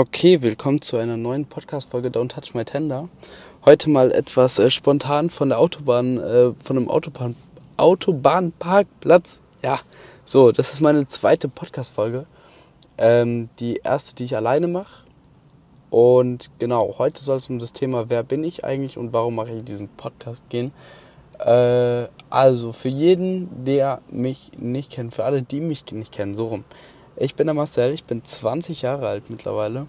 Okay, willkommen zu einer neuen Podcast-Folge Don't Touch My Tender. Heute mal etwas äh, spontan von der Autobahn, äh, von einem Autobahn, Autobahnparkplatz. Ja, so, das ist meine zweite Podcast-Folge. Ähm, die erste, die ich alleine mache. Und genau, heute soll es um das Thema, wer bin ich eigentlich und warum mache ich diesen Podcast gehen. Äh, also, für jeden, der mich nicht kennt, für alle, die mich nicht kennen, so rum. Ich bin der Marcel, ich bin 20 Jahre alt mittlerweile.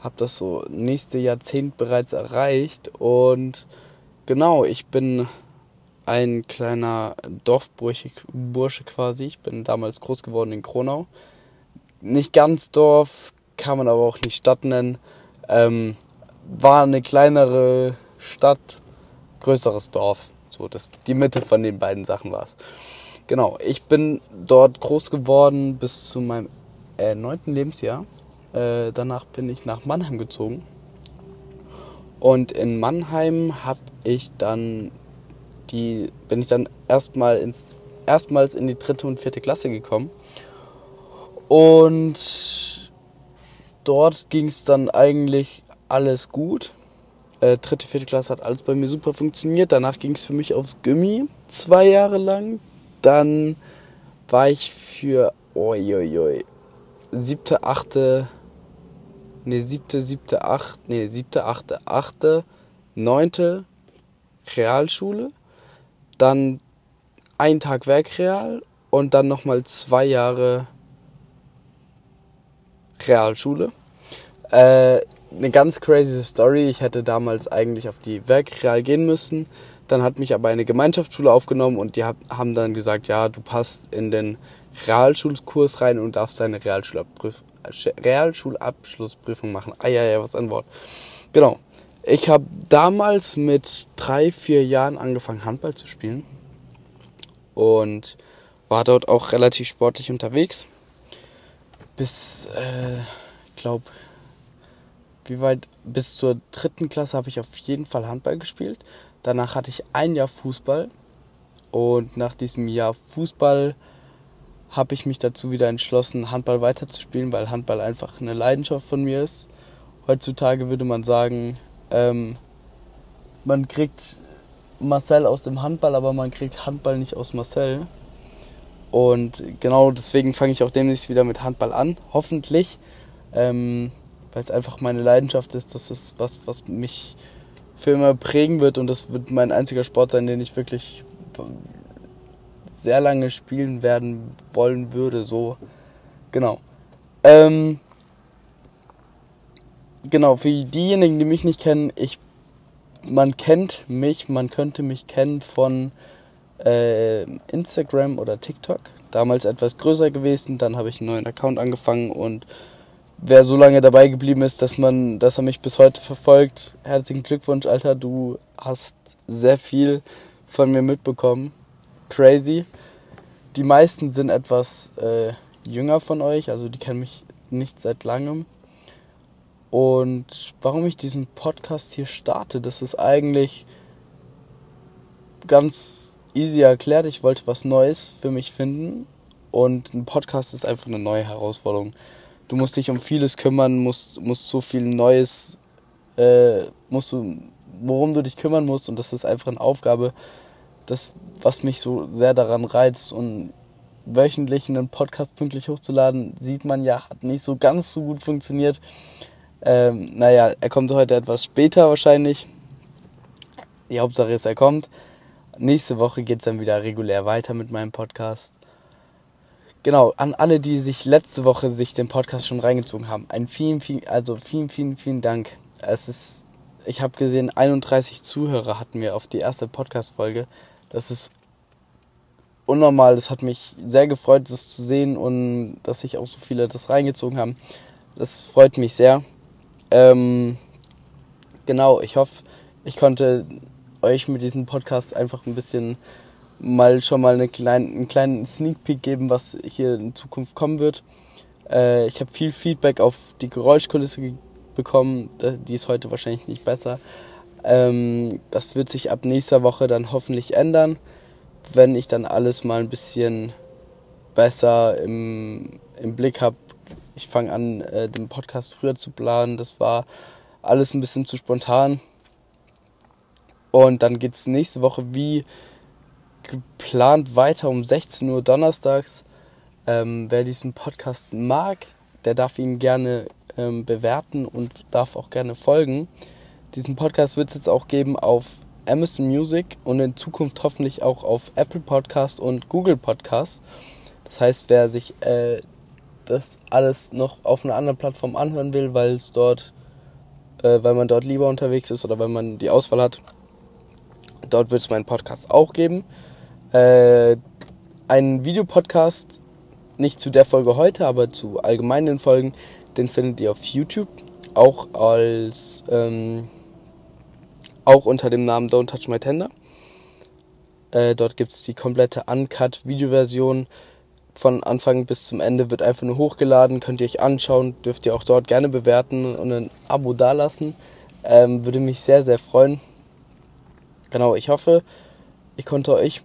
Habe das so nächste Jahrzehnt bereits erreicht und genau, ich bin ein kleiner Dorfbursche Bursche quasi. Ich bin damals groß geworden in Kronau. Nicht ganz Dorf, kann man aber auch nicht Stadt nennen. Ähm, war eine kleinere Stadt, größeres Dorf. So, das, die Mitte von den beiden Sachen war es. Genau, ich bin dort groß geworden bis zu meinem äh, neunten Lebensjahr. Äh, danach bin ich nach Mannheim gezogen. Und in Mannheim habe ich dann die, bin ich dann erstmal ins, erstmals in die dritte und vierte Klasse gekommen. Und dort ging es dann eigentlich alles gut. Äh, dritte, vierte Klasse hat alles bei mir super funktioniert. Danach ging es für mich aufs Gimmi zwei Jahre lang. Dann war ich für, oi, siebte, achte, nee, siebte, siebte, acht, nee, siebte, achte, achte, neunte Realschule, dann ein Tag Werkreal und dann nochmal zwei Jahre Realschule. Äh, eine ganz crazy Story. Ich hätte damals eigentlich auf die Werkreal gehen müssen. Dann hat mich aber eine Gemeinschaftsschule aufgenommen und die haben dann gesagt, ja, du passt in den Realschulkurs rein und darfst deine Realschulabschlussprüfung machen. Ah ja, ja, was ein Wort. Genau. Ich habe damals mit drei, vier Jahren angefangen, Handball zu spielen. Und war dort auch relativ sportlich unterwegs. Bis, äh, glaube, wie weit, bis zur dritten Klasse habe ich auf jeden Fall Handball gespielt. Danach hatte ich ein Jahr Fußball und nach diesem Jahr Fußball habe ich mich dazu wieder entschlossen, Handball weiterzuspielen, weil Handball einfach eine Leidenschaft von mir ist. Heutzutage würde man sagen, ähm, man kriegt Marcel aus dem Handball, aber man kriegt Handball nicht aus Marcel. Und genau deswegen fange ich auch demnächst wieder mit Handball an, hoffentlich, ähm, weil es einfach meine Leidenschaft ist. Das ist was, was mich für immer prägen wird und das wird mein einziger Sport sein, den ich wirklich sehr lange spielen werden wollen würde. So, genau. Ähm, genau, für diejenigen, die mich nicht kennen, ich, man kennt mich, man könnte mich kennen von äh, Instagram oder TikTok. Damals etwas größer gewesen, dann habe ich einen neuen Account angefangen und wer so lange dabei geblieben ist, dass man, dass er mich bis heute verfolgt, herzlichen Glückwunsch, Alter, du hast sehr viel von mir mitbekommen. Crazy. Die meisten sind etwas äh, jünger von euch, also die kennen mich nicht seit langem. Und warum ich diesen Podcast hier starte, das ist eigentlich ganz easy erklärt. Ich wollte was Neues für mich finden und ein Podcast ist einfach eine neue Herausforderung du musst dich um vieles kümmern, musst, musst so viel Neues, äh, musst du, worum du dich kümmern musst und das ist einfach eine Aufgabe, das, was mich so sehr daran reizt und wöchentlich einen Podcast pünktlich hochzuladen, sieht man ja, hat nicht so ganz so gut funktioniert. Ähm, naja, er kommt heute etwas später wahrscheinlich. Die Hauptsache ist, er kommt. Nächste Woche geht es dann wieder regulär weiter mit meinem Podcast. Genau, an alle, die sich letzte Woche sich den Podcast schon reingezogen haben, ein vielen, vielen, also vielen, vielen, vielen Dank. Es ist, ich habe gesehen, 31 Zuhörer hatten wir auf die erste Podcast-Folge. Das ist unnormal. Das hat mich sehr gefreut, das zu sehen und dass sich auch so viele das reingezogen haben. Das freut mich sehr. Ähm, genau, ich hoffe, ich konnte euch mit diesem Podcast einfach ein bisschen mal schon mal eine klein, einen kleinen Sneak Peek geben, was hier in Zukunft kommen wird. Äh, ich habe viel Feedback auf die Geräuschkulisse bekommen. Die ist heute wahrscheinlich nicht besser. Ähm, das wird sich ab nächster Woche dann hoffentlich ändern, wenn ich dann alles mal ein bisschen besser im, im Blick habe. Ich fange an, äh, den Podcast früher zu planen. Das war alles ein bisschen zu spontan. Und dann geht es nächste Woche wie geplant weiter um 16 Uhr donnerstags. Ähm, wer diesen Podcast mag, der darf ihn gerne ähm, bewerten und darf auch gerne folgen. Diesen Podcast wird es jetzt auch geben auf Amazon Music und in Zukunft hoffentlich auch auf Apple Podcast und Google Podcast. Das heißt, wer sich äh, das alles noch auf einer anderen Plattform anhören will, weil es dort, äh, weil man dort lieber unterwegs ist oder weil man die Auswahl hat, dort wird es meinen Podcast auch geben. Äh, einen Videopodcast, nicht zu der Folge heute, aber zu allgemeinen Folgen, den findet ihr auf YouTube, auch als ähm, auch unter dem Namen Don't Touch My Tender. Äh, dort gibt es die komplette Uncut-Videoversion. Von Anfang bis zum Ende wird einfach nur hochgeladen, könnt ihr euch anschauen, dürft ihr auch dort gerne bewerten und ein Abo dalassen. Ähm, würde mich sehr, sehr freuen. Genau, ich hoffe, ich konnte euch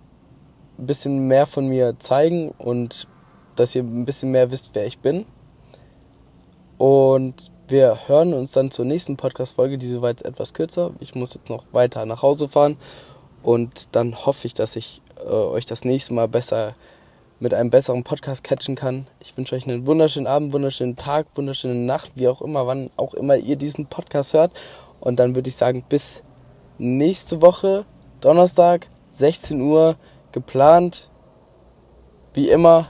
ein bisschen mehr von mir zeigen und dass ihr ein bisschen mehr wisst, wer ich bin. Und wir hören uns dann zur nächsten Podcast-Folge. Diese war jetzt etwas kürzer. Ich muss jetzt noch weiter nach Hause fahren. Und dann hoffe ich, dass ich äh, euch das nächste Mal besser mit einem besseren Podcast catchen kann. Ich wünsche euch einen wunderschönen Abend, wunderschönen Tag, wunderschöne Nacht, wie auch immer, wann auch immer ihr diesen Podcast hört. Und dann würde ich sagen, bis nächste Woche, Donnerstag, 16 Uhr, geplant. Wie immer,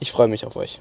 ich freue mich auf euch.